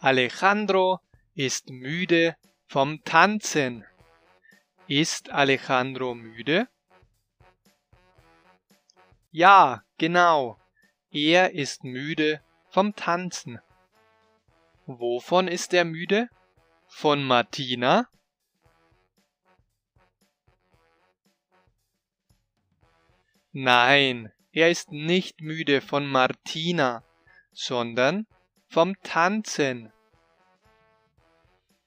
Alejandro ist müde vom Tanzen. Ist Alejandro müde? Ja, genau. Er ist müde vom Tanzen. Wovon ist er müde? Von Martina? Nein, er ist nicht müde von Martina, sondern vom Tanzen.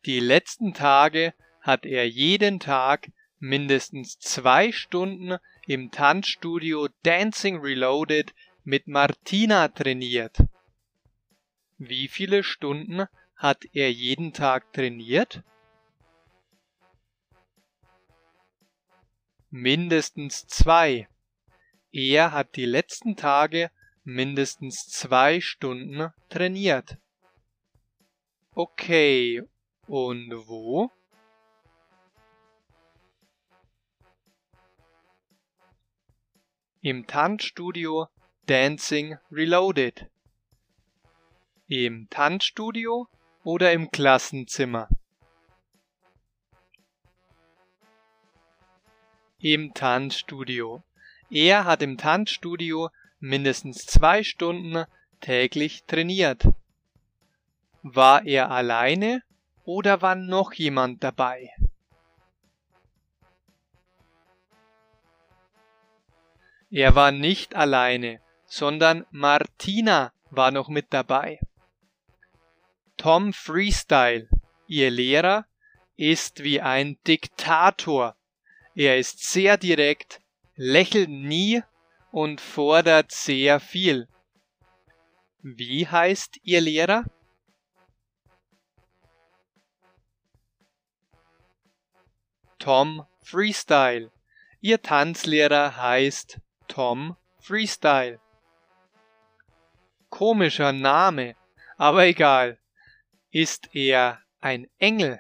Die letzten Tage hat er jeden Tag mindestens zwei Stunden im Tanzstudio Dancing Reloaded mit Martina trainiert. Wie viele Stunden hat er jeden Tag trainiert? Mindestens zwei. Er hat die letzten Tage mindestens zwei Stunden trainiert. Okay, und wo? Im Tanzstudio Dancing Reloaded. Im Tanzstudio oder im Klassenzimmer? Im Tanzstudio. Er hat im Tanzstudio mindestens zwei Stunden täglich trainiert. War er alleine oder war noch jemand dabei? Er war nicht alleine, sondern Martina war noch mit dabei. Tom Freestyle, ihr Lehrer, ist wie ein Diktator. Er ist sehr direkt, lächelt nie und fordert sehr viel. Wie heißt Ihr Lehrer? Tom Freestyle. Ihr Tanzlehrer heißt Tom Freestyle. Komischer Name, aber egal. Ist er ein Engel?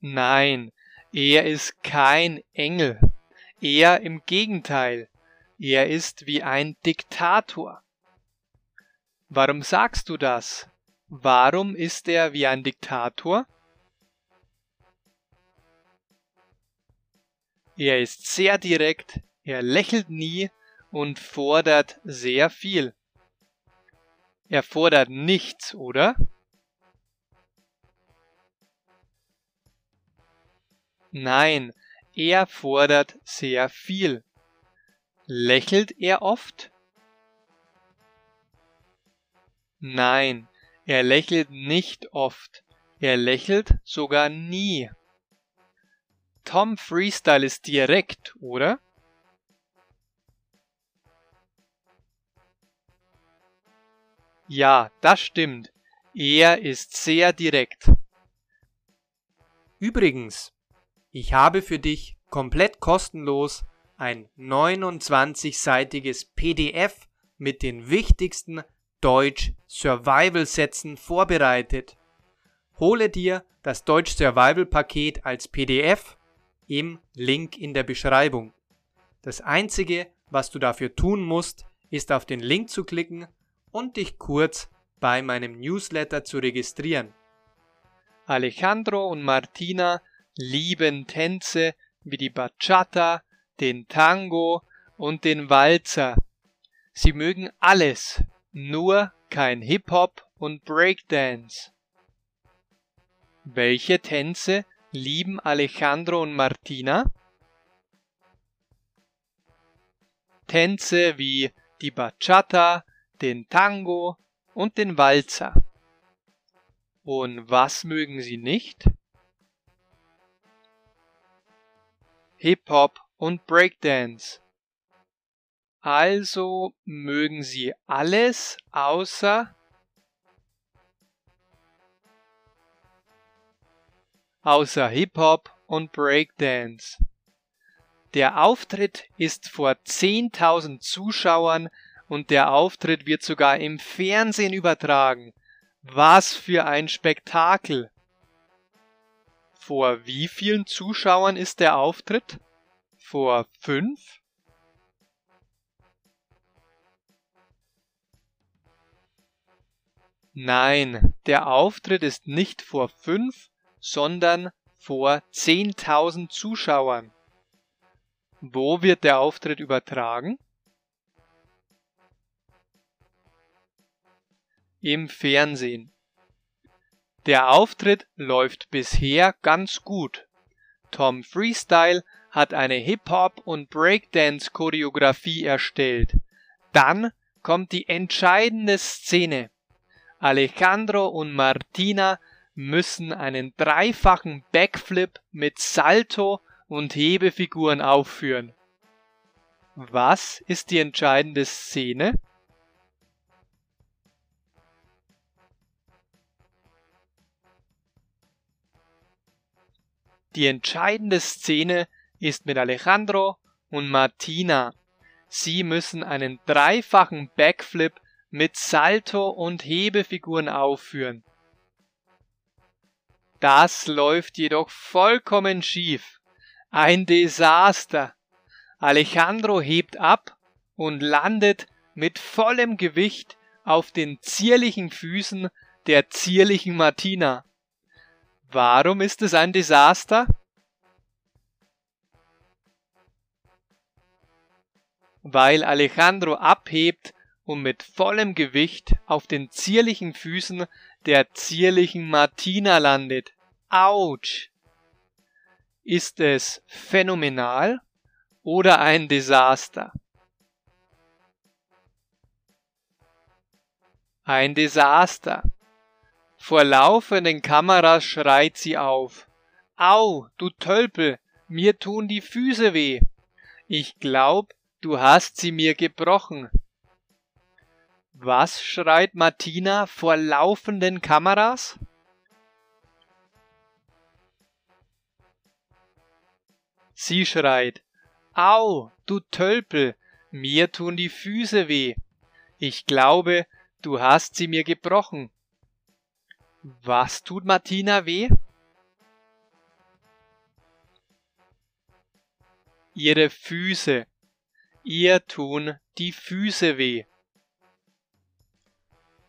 Nein, er ist kein Engel. Er im Gegenteil. Er ist wie ein Diktator. Warum sagst du das? Warum ist er wie ein Diktator? Er ist sehr direkt, er lächelt nie und fordert sehr viel. Er fordert nichts, oder? Nein, er fordert sehr viel. Lächelt er oft? Nein, er lächelt nicht oft. Er lächelt sogar nie. Tom Freestyle ist direkt, oder? Ja, das stimmt. Er ist sehr direkt. Übrigens, ich habe für dich komplett kostenlos ein 29-seitiges PDF mit den wichtigsten Deutsch Survival Sätzen vorbereitet. Hole dir das Deutsch Survival Paket als PDF im Link in der Beschreibung. Das einzige, was du dafür tun musst, ist auf den Link zu klicken und dich kurz bei meinem Newsletter zu registrieren. Alejandro und Martina lieben Tänze wie die Bachata, den Tango und den Walzer. Sie mögen alles, nur kein Hip-Hop und Breakdance. Welche Tänze lieben Alejandro und Martina? Tänze wie die Bachata, den Tango und den Walzer. Und was mögen sie nicht? Hip-Hop und Breakdance. Also mögen sie alles außer außer Hip-Hop und Breakdance. Der Auftritt ist vor 10.000 Zuschauern und der Auftritt wird sogar im Fernsehen übertragen. Was für ein Spektakel! Vor wie vielen Zuschauern ist der Auftritt? Vor fünf? Nein, der Auftritt ist nicht vor fünf, sondern vor 10.000 Zuschauern. Wo wird der Auftritt übertragen? Im Fernsehen. Der Auftritt läuft bisher ganz gut. Tom Freestyle hat eine Hip-Hop- und Breakdance-Choreografie erstellt. Dann kommt die entscheidende Szene. Alejandro und Martina müssen einen dreifachen Backflip mit Salto und Hebefiguren aufführen. Was ist die entscheidende Szene? Die entscheidende Szene ist mit Alejandro und Martina. Sie müssen einen dreifachen Backflip mit Salto und Hebefiguren aufführen. Das läuft jedoch vollkommen schief. Ein Desaster. Alejandro hebt ab und landet mit vollem Gewicht auf den zierlichen Füßen der zierlichen Martina. Warum ist es ein Desaster? Weil Alejandro abhebt und mit vollem Gewicht auf den zierlichen Füßen der zierlichen Martina landet. Autsch! Ist es phänomenal oder ein Desaster? Ein Desaster. Vor laufenden Kameras schreit sie auf. Au, du Tölpel, mir tun die Füße weh. Ich glaub, du hast sie mir gebrochen. Was schreit Martina vor laufenden Kameras? Sie schreit, Au, du Tölpel, mir tun die Füße weh. Ich glaube, du hast sie mir gebrochen. Was tut Martina weh? Ihre Füße. Ihr tun die Füße weh.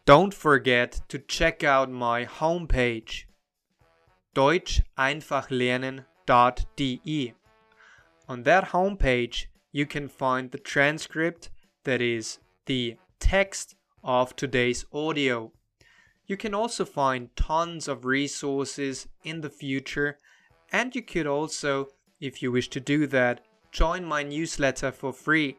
Don't forget to check out my homepage deutscheinfachlernen.de. On that homepage, you can find the transcript, that is, the text of today's audio. You can also find tons of resources in the future, and you could also, if you wish to do that, join my newsletter for free.